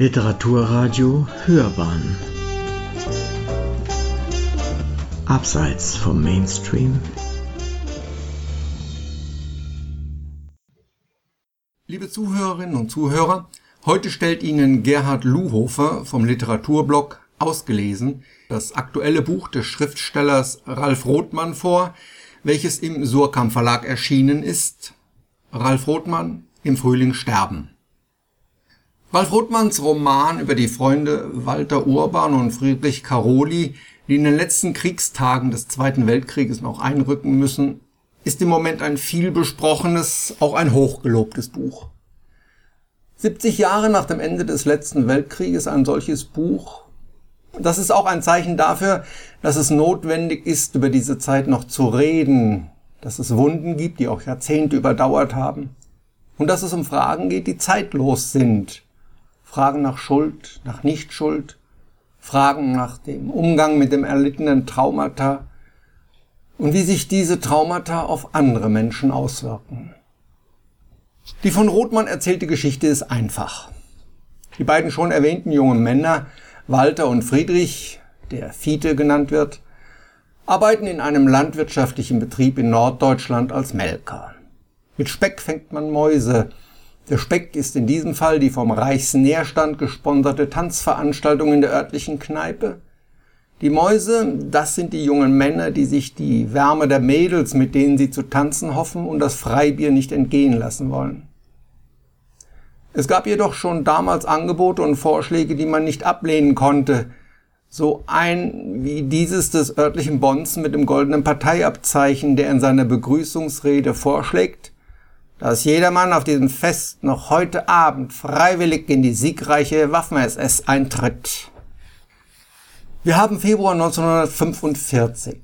Literaturradio Hörbahn Abseits vom Mainstream Liebe Zuhörerinnen und Zuhörer, heute stellt Ihnen Gerhard Luhofer vom Literaturblog Ausgelesen das aktuelle Buch des Schriftstellers Ralf Rothmann vor, welches im Surkamp Verlag erschienen ist. Ralf Rothmann im Frühling sterben. Ralf Rothmanns Roman über die Freunde Walter Urban und Friedrich Caroli, die in den letzten Kriegstagen des Zweiten Weltkrieges noch einrücken müssen, ist im Moment ein viel besprochenes, auch ein hochgelobtes Buch. 70 Jahre nach dem Ende des letzten Weltkrieges ein solches Buch, das ist auch ein Zeichen dafür, dass es notwendig ist, über diese Zeit noch zu reden, dass es Wunden gibt, die auch Jahrzehnte überdauert haben, und dass es um Fragen geht, die zeitlos sind, Fragen nach Schuld, nach Nichtschuld, Fragen nach dem Umgang mit dem erlittenen Traumata und wie sich diese Traumata auf andere Menschen auswirken. Die von Rothmann erzählte Geschichte ist einfach. Die beiden schon erwähnten jungen Männer, Walter und Friedrich, der Fiete genannt wird, arbeiten in einem landwirtschaftlichen Betrieb in Norddeutschland als Melker. Mit Speck fängt man Mäuse, der Speck ist in diesem Fall die vom Reichsnährstand gesponserte Tanzveranstaltung in der örtlichen Kneipe. Die Mäuse, das sind die jungen Männer, die sich die Wärme der Mädels, mit denen sie zu tanzen hoffen und das Freibier nicht entgehen lassen wollen. Es gab jedoch schon damals Angebote und Vorschläge, die man nicht ablehnen konnte. So ein wie dieses des örtlichen Bonzen mit dem goldenen Parteiabzeichen, der in seiner Begrüßungsrede vorschlägt, dass jedermann auf diesem Fest noch heute Abend freiwillig in die siegreiche Waffen-SS eintritt. Wir haben Februar 1945.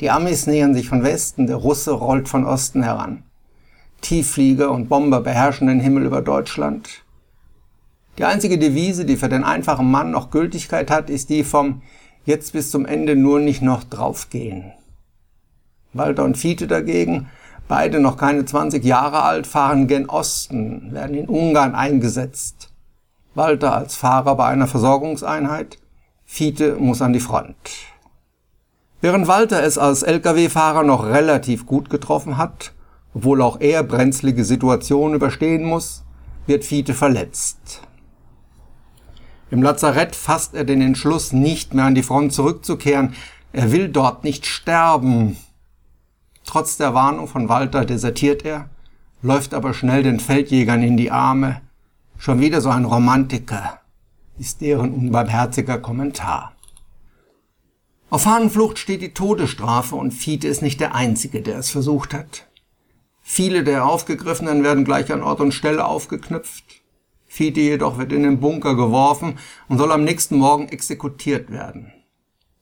Die Amis nähern sich von Westen, der Russe rollt von Osten heran. Tiefflieger und Bomber beherrschen den Himmel über Deutschland. Die einzige Devise, die für den einfachen Mann noch Gültigkeit hat, ist die vom jetzt bis zum Ende nur nicht noch draufgehen. Walter und Fiete dagegen Beide noch keine 20 Jahre alt, fahren gen Osten, werden in Ungarn eingesetzt. Walter als Fahrer bei einer Versorgungseinheit, Fiete muss an die Front. Während Walter es als Lkw-Fahrer noch relativ gut getroffen hat, obwohl auch er brenzlige Situationen überstehen muss, wird Fiete verletzt. Im Lazarett fasst er den Entschluss, nicht mehr an die Front zurückzukehren. Er will dort nicht sterben, Trotz der Warnung von Walter desertiert er, läuft aber schnell den Feldjägern in die Arme. Schon wieder so ein Romantiker, ist deren unbarmherziger Kommentar. Auf Fahnenflucht steht die Todesstrafe und Fiete ist nicht der Einzige, der es versucht hat. Viele der Aufgegriffenen werden gleich an Ort und Stelle aufgeknüpft. Fiete jedoch wird in den Bunker geworfen und soll am nächsten Morgen exekutiert werden.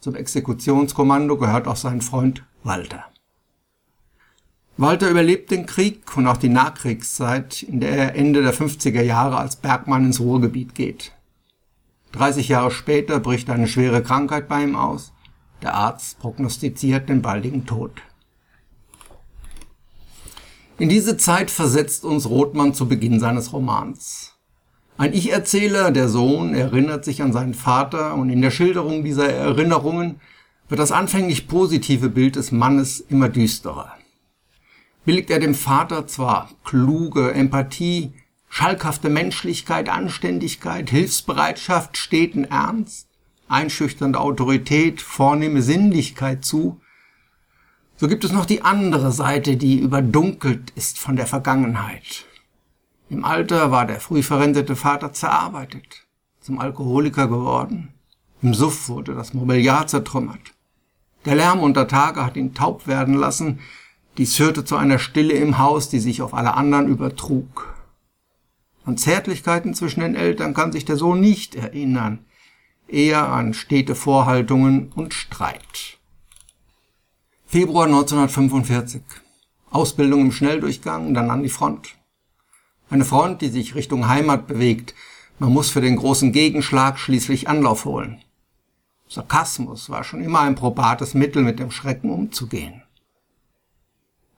Zum Exekutionskommando gehört auch sein Freund Walter. Walter überlebt den Krieg und auch die Nachkriegszeit, in der er Ende der 50er Jahre als Bergmann ins Ruhrgebiet geht. 30 Jahre später bricht eine schwere Krankheit bei ihm aus. Der Arzt prognostiziert den baldigen Tod. In diese Zeit versetzt uns Rothmann zu Beginn seines Romans. Ein Ich-Erzähler, der Sohn, erinnert sich an seinen Vater und in der Schilderung dieser Erinnerungen wird das anfänglich positive Bild des Mannes immer düsterer billigt er dem Vater zwar kluge Empathie, schalkhafte Menschlichkeit, Anständigkeit, Hilfsbereitschaft, steten Ernst, einschüchternde Autorität, vornehme Sinnlichkeit zu, so gibt es noch die andere Seite, die überdunkelt ist von der Vergangenheit. Im Alter war der früh verrentete Vater zerarbeitet, zum Alkoholiker geworden. Im Suff wurde das Mobiliar zertrümmert. Der Lärm unter Tage hat ihn taub werden lassen, dies führte zu einer Stille im Haus, die sich auf alle anderen übertrug. An Zärtlichkeiten zwischen den Eltern kann sich der Sohn nicht erinnern, eher an stete Vorhaltungen und Streit. Februar 1945. Ausbildung im Schnelldurchgang, dann an die Front. Eine Front, die sich Richtung Heimat bewegt. Man muss für den großen Gegenschlag schließlich Anlauf holen. Sarkasmus war schon immer ein probates Mittel, mit dem Schrecken umzugehen.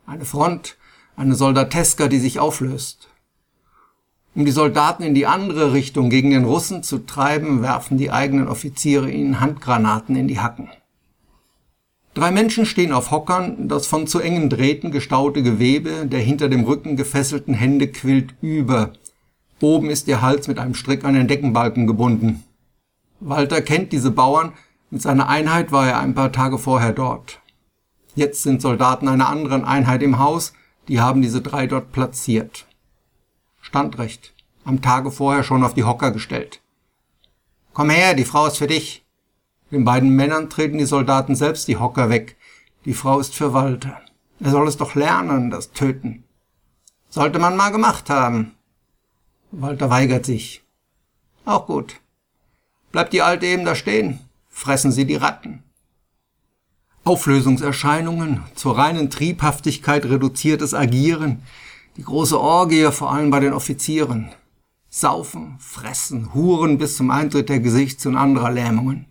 Eine Front, eine Soldateska, die sich auflöst. Um die Soldaten in die andere Richtung gegen den Russen zu treiben, werfen die eigenen Offiziere ihnen Handgranaten in die Hacken. Drei Menschen stehen auf Hockern, das von zu engen Drähten gestaute Gewebe der hinter dem Rücken gefesselten Hände quillt über. Oben ist ihr Hals mit einem Strick an den Deckenbalken gebunden. Walter kennt diese Bauern, mit seiner Einheit war er ein paar Tage vorher dort. Jetzt sind Soldaten einer anderen Einheit im Haus, die haben diese drei dort platziert. Standrecht. Am Tage vorher schon auf die Hocker gestellt. Komm her, die Frau ist für dich. Den beiden Männern treten die Soldaten selbst die Hocker weg. Die Frau ist für Walter. Er soll es doch lernen, das Töten. Sollte man mal gemacht haben. Walter weigert sich. Auch gut. Bleibt die Alte eben da stehen. Fressen sie die Ratten. Auflösungserscheinungen, zur reinen Triebhaftigkeit reduziertes Agieren, die große Orgie, vor allem bei den Offizieren. Saufen, fressen, huren bis zum Eintritt der Gesichts- und anderer Lähmungen.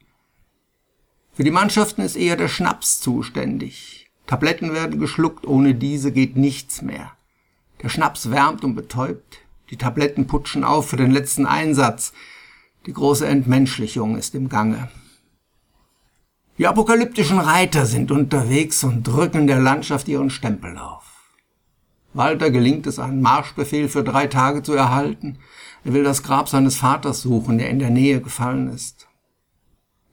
Für die Mannschaften ist eher der Schnaps zuständig. Tabletten werden geschluckt, ohne diese geht nichts mehr. Der Schnaps wärmt und betäubt. Die Tabletten putschen auf für den letzten Einsatz. Die große Entmenschlichung ist im Gange. Die apokalyptischen Reiter sind unterwegs und drücken der Landschaft ihren Stempel auf. Walter gelingt es, einen Marschbefehl für drei Tage zu erhalten. Er will das Grab seines Vaters suchen, der in der Nähe gefallen ist.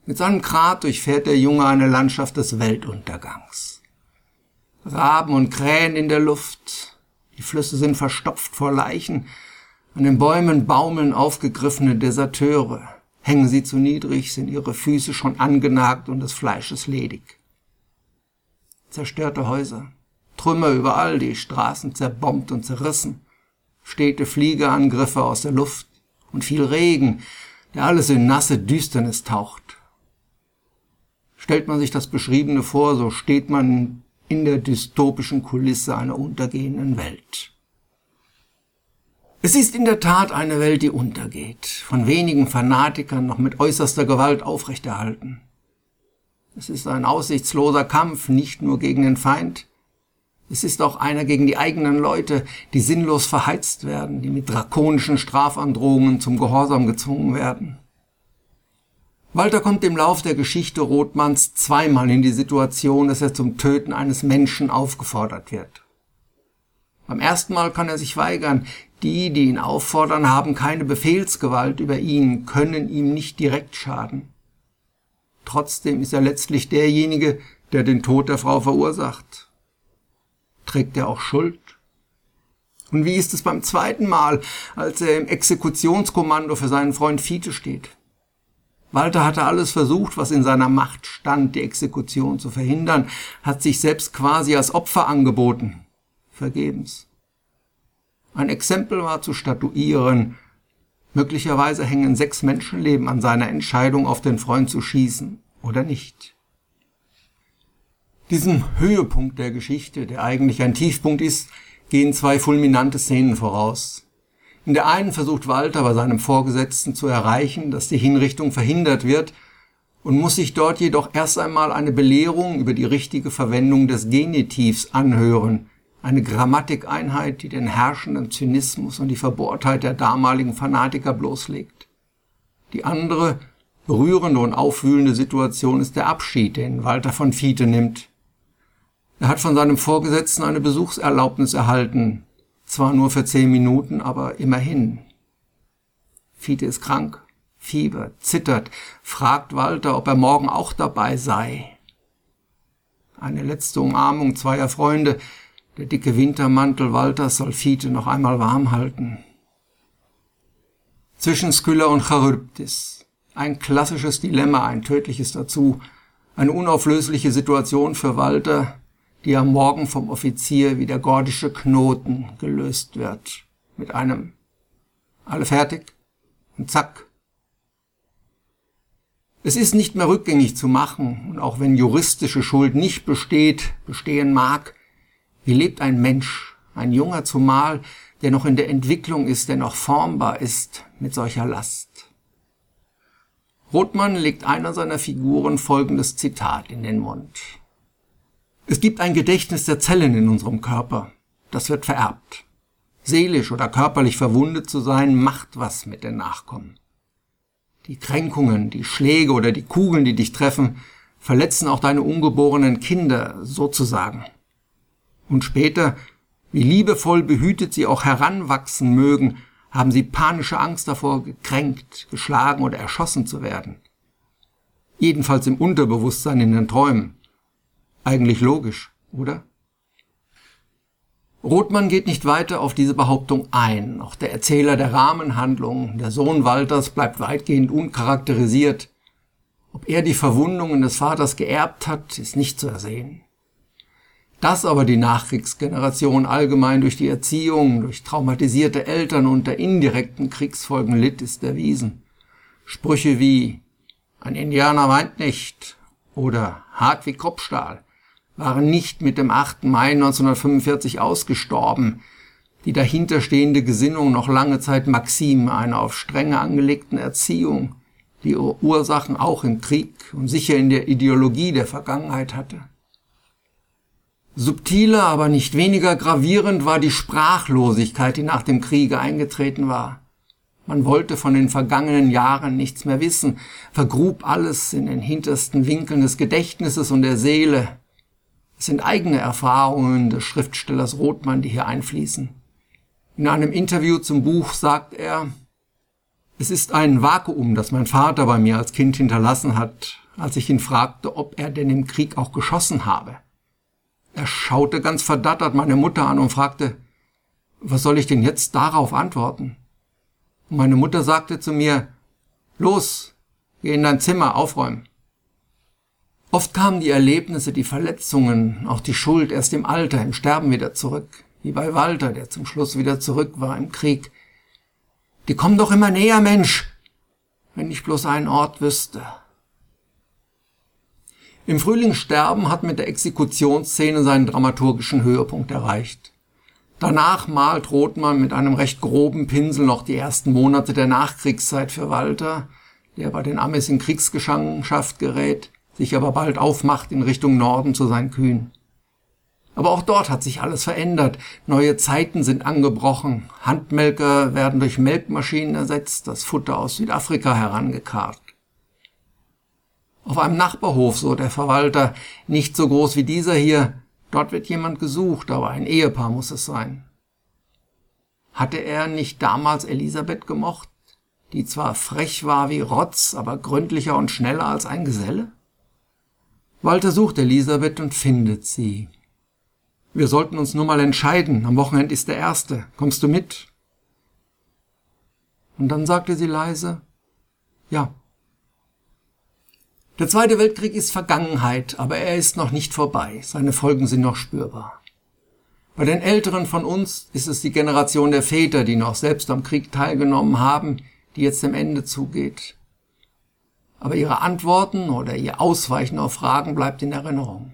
Mit seinem Grat durchfährt der Junge eine Landschaft des Weltuntergangs. Raben und Krähen in der Luft, die Flüsse sind verstopft vor Leichen, an den Bäumen baumeln aufgegriffene Deserteure. Hängen sie zu niedrig, sind ihre Füße schon angenagt und des Fleisches ledig. Zerstörte Häuser, Trümmer überall, die Straßen zerbombt und zerrissen, stete Fliegerangriffe aus der Luft und viel Regen, der alles in nasse Düsternis taucht. Stellt man sich das Beschriebene vor, so steht man in der dystopischen Kulisse einer untergehenden Welt. Es ist in der Tat eine Welt, die untergeht, von wenigen Fanatikern noch mit äußerster Gewalt aufrechterhalten. Es ist ein aussichtsloser Kampf, nicht nur gegen den Feind, es ist auch einer gegen die eigenen Leute, die sinnlos verheizt werden, die mit drakonischen Strafandrohungen zum Gehorsam gezwungen werden. Walter kommt im Lauf der Geschichte Rothmanns zweimal in die Situation, dass er zum Töten eines Menschen aufgefordert wird. Beim ersten Mal kann er sich weigern. Die, die ihn auffordern, haben keine Befehlsgewalt über ihn, können ihm nicht direkt schaden. Trotzdem ist er letztlich derjenige, der den Tod der Frau verursacht. Trägt er auch Schuld? Und wie ist es beim zweiten Mal, als er im Exekutionskommando für seinen Freund Fiete steht? Walter hatte alles versucht, was in seiner Macht stand, die Exekution zu verhindern, hat sich selbst quasi als Opfer angeboten. Vergebens. Ein Exempel war zu statuieren. Möglicherweise hängen sechs Menschenleben an seiner Entscheidung, auf den Freund zu schießen oder nicht. Diesem Höhepunkt der Geschichte, der eigentlich ein Tiefpunkt ist, gehen zwei fulminante Szenen voraus. In der einen versucht Walter bei seinem Vorgesetzten zu erreichen, dass die Hinrichtung verhindert wird und muss sich dort jedoch erst einmal eine Belehrung über die richtige Verwendung des Genitivs anhören, eine Grammatikeinheit, die den herrschenden Zynismus und die Verbohrtheit der damaligen Fanatiker bloßlegt. Die andere, berührende und aufwühlende Situation ist der Abschied, den Walter von Fiete nimmt. Er hat von seinem Vorgesetzten eine Besuchserlaubnis erhalten. Zwar nur für zehn Minuten, aber immerhin. Fiete ist krank, Fieber, zittert, fragt Walter, ob er morgen auch dabei sei. Eine letzte Umarmung zweier Freunde, der dicke Wintermantel Walters soll Fiete noch einmal warm halten. Zwischen Skylla und Charybdis. Ein klassisches Dilemma, ein tödliches dazu. Eine unauflösliche Situation für Walter, die am Morgen vom Offizier wie der gordische Knoten gelöst wird. Mit einem alle fertig und zack. Es ist nicht mehr rückgängig zu machen und auch wenn juristische Schuld nicht besteht, bestehen mag, wie lebt ein Mensch, ein Junger zumal, der noch in der Entwicklung ist, der noch formbar ist mit solcher Last. Rothmann legt einer seiner Figuren folgendes Zitat in den Mund. Es gibt ein Gedächtnis der Zellen in unserem Körper. Das wird vererbt. seelisch oder körperlich verwundet zu sein, macht was mit den Nachkommen. Die Kränkungen, die Schläge oder die Kugeln, die dich treffen, verletzen auch deine ungeborenen Kinder sozusagen. Und später, wie liebevoll behütet sie auch heranwachsen mögen, haben sie panische Angst davor, gekränkt, geschlagen oder erschossen zu werden. Jedenfalls im Unterbewusstsein in den Träumen. Eigentlich logisch, oder? Rothmann geht nicht weiter auf diese Behauptung ein. Auch der Erzähler der Rahmenhandlung, der Sohn Walters, bleibt weitgehend uncharakterisiert. Ob er die Verwundungen des Vaters geerbt hat, ist nicht zu ersehen. Dass aber die Nachkriegsgeneration allgemein durch die Erziehung, durch traumatisierte Eltern unter indirekten Kriegsfolgen litt, ist erwiesen. Sprüche wie ein Indianer weint nicht oder hart wie Kopfstahl waren nicht mit dem 8. Mai 1945 ausgestorben. Die dahinterstehende Gesinnung noch lange Zeit Maxim einer auf Strenge angelegten Erziehung, die Ursachen auch im Krieg und sicher in der Ideologie der Vergangenheit hatte. Subtiler, aber nicht weniger gravierend war die Sprachlosigkeit, die nach dem Kriege eingetreten war. Man wollte von den vergangenen Jahren nichts mehr wissen, vergrub alles in den hintersten Winkeln des Gedächtnisses und der Seele, es sind eigene Erfahrungen des Schriftstellers Rothmann, die hier einfließen. In einem Interview zum Buch sagt er, es ist ein Vakuum, das mein Vater bei mir als Kind hinterlassen hat, als ich ihn fragte, ob er denn im Krieg auch geschossen habe. Er schaute ganz verdattert meine Mutter an und fragte, was soll ich denn jetzt darauf antworten? Und meine Mutter sagte zu mir, los, geh in dein Zimmer, aufräumen. Oft kamen die Erlebnisse, die Verletzungen, auch die Schuld erst im Alter, im Sterben wieder zurück, wie bei Walter, der zum Schluss wieder zurück war im Krieg. Die kommen doch immer näher, Mensch, wenn ich bloß einen Ort wüsste. Im Frühling sterben hat mit der Exekutionsszene seinen dramaturgischen Höhepunkt erreicht. Danach malt Rothmann mit einem recht groben Pinsel noch die ersten Monate der Nachkriegszeit für Walter, der bei den Amis in Kriegsgefangenschaft gerät sich aber bald aufmacht in Richtung Norden zu seinen Kühen. Aber auch dort hat sich alles verändert. Neue Zeiten sind angebrochen. Handmelker werden durch Melkmaschinen ersetzt, das Futter aus Südafrika herangekarrt. Auf einem Nachbarhof, so der Verwalter, nicht so groß wie dieser hier, dort wird jemand gesucht, aber ein Ehepaar muss es sein. Hatte er nicht damals Elisabeth gemocht, die zwar frech war wie Rotz, aber gründlicher und schneller als ein Geselle? Walter sucht Elisabeth und findet sie. Wir sollten uns nur mal entscheiden. Am Wochenende ist der erste. Kommst du mit? Und dann sagte sie leise, ja. Der Zweite Weltkrieg ist Vergangenheit, aber er ist noch nicht vorbei. Seine Folgen sind noch spürbar. Bei den Älteren von uns ist es die Generation der Väter, die noch selbst am Krieg teilgenommen haben, die jetzt dem Ende zugeht aber ihre Antworten oder ihr Ausweichen auf Fragen bleibt in Erinnerung.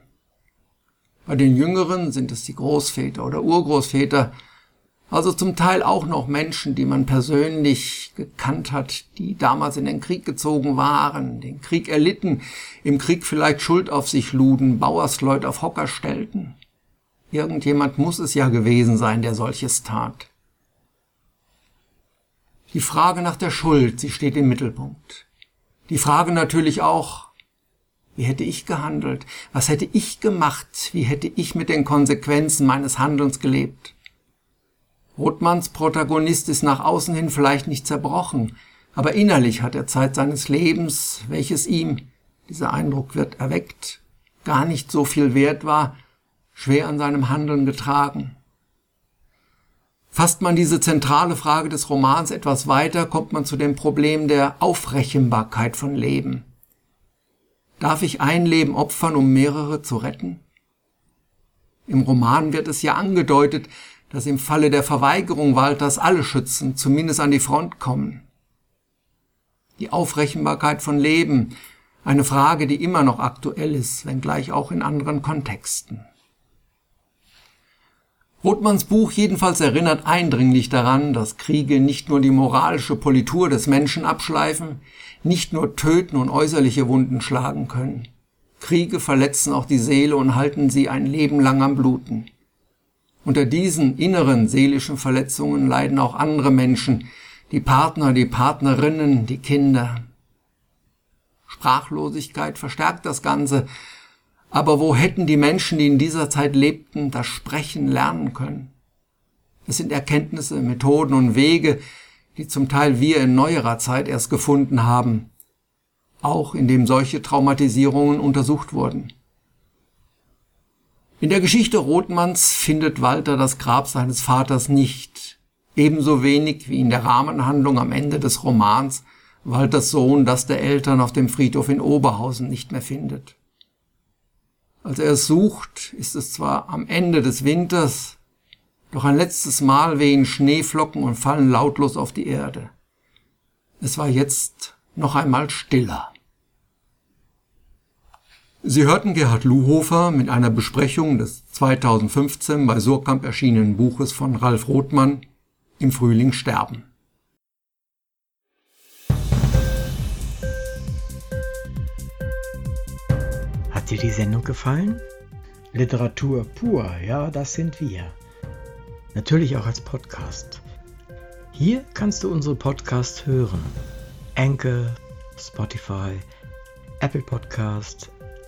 Bei den Jüngeren sind es die Großväter oder Urgroßväter, also zum Teil auch noch Menschen, die man persönlich gekannt hat, die damals in den Krieg gezogen waren, den Krieg erlitten, im Krieg vielleicht Schuld auf sich luden, Bauersleut auf Hocker stellten. Irgendjemand muss es ja gewesen sein, der solches tat. Die Frage nach der Schuld, sie steht im Mittelpunkt. Die Frage natürlich auch, wie hätte ich gehandelt? Was hätte ich gemacht? Wie hätte ich mit den Konsequenzen meines Handelns gelebt? Rothmanns Protagonist ist nach außen hin vielleicht nicht zerbrochen, aber innerlich hat er Zeit seines Lebens, welches ihm, dieser Eindruck wird erweckt, gar nicht so viel wert war, schwer an seinem Handeln getragen. Fasst man diese zentrale Frage des Romans etwas weiter, kommt man zu dem Problem der Aufrechenbarkeit von Leben. Darf ich ein Leben opfern, um mehrere zu retten? Im Roman wird es ja angedeutet, dass im Falle der Verweigerung Walters alle Schützen zumindest an die Front kommen. Die Aufrechenbarkeit von Leben, eine Frage, die immer noch aktuell ist, wenngleich auch in anderen Kontexten. Rothmanns Buch jedenfalls erinnert eindringlich daran, dass Kriege nicht nur die moralische Politur des Menschen abschleifen, nicht nur töten und äußerliche Wunden schlagen können. Kriege verletzen auch die Seele und halten sie ein Leben lang am Bluten. Unter diesen inneren seelischen Verletzungen leiden auch andere Menschen, die Partner, die Partnerinnen, die Kinder. Sprachlosigkeit verstärkt das Ganze, aber wo hätten die Menschen, die in dieser Zeit lebten, das Sprechen lernen können? Es sind Erkenntnisse, Methoden und Wege, die zum Teil wir in neuerer Zeit erst gefunden haben, auch indem solche Traumatisierungen untersucht wurden. In der Geschichte Rothmanns findet Walter das Grab seines Vaters nicht, ebenso wenig wie in der Rahmenhandlung am Ende des Romans Walters Sohn das der Eltern auf dem Friedhof in Oberhausen nicht mehr findet. Als er es sucht, ist es zwar am Ende des Winters, doch ein letztes Mal wehen Schneeflocken und fallen lautlos auf die Erde. Es war jetzt noch einmal stiller. Sie hörten Gerhard Luhofer mit einer Besprechung des 2015 bei Surkamp erschienenen Buches von Ralf Rothmann Im Frühling sterben. Hat dir die Sendung gefallen? Literatur pur, ja, das sind wir. Natürlich auch als Podcast. Hier kannst du unsere Podcasts hören. Anchor, Spotify, Apple Podcast,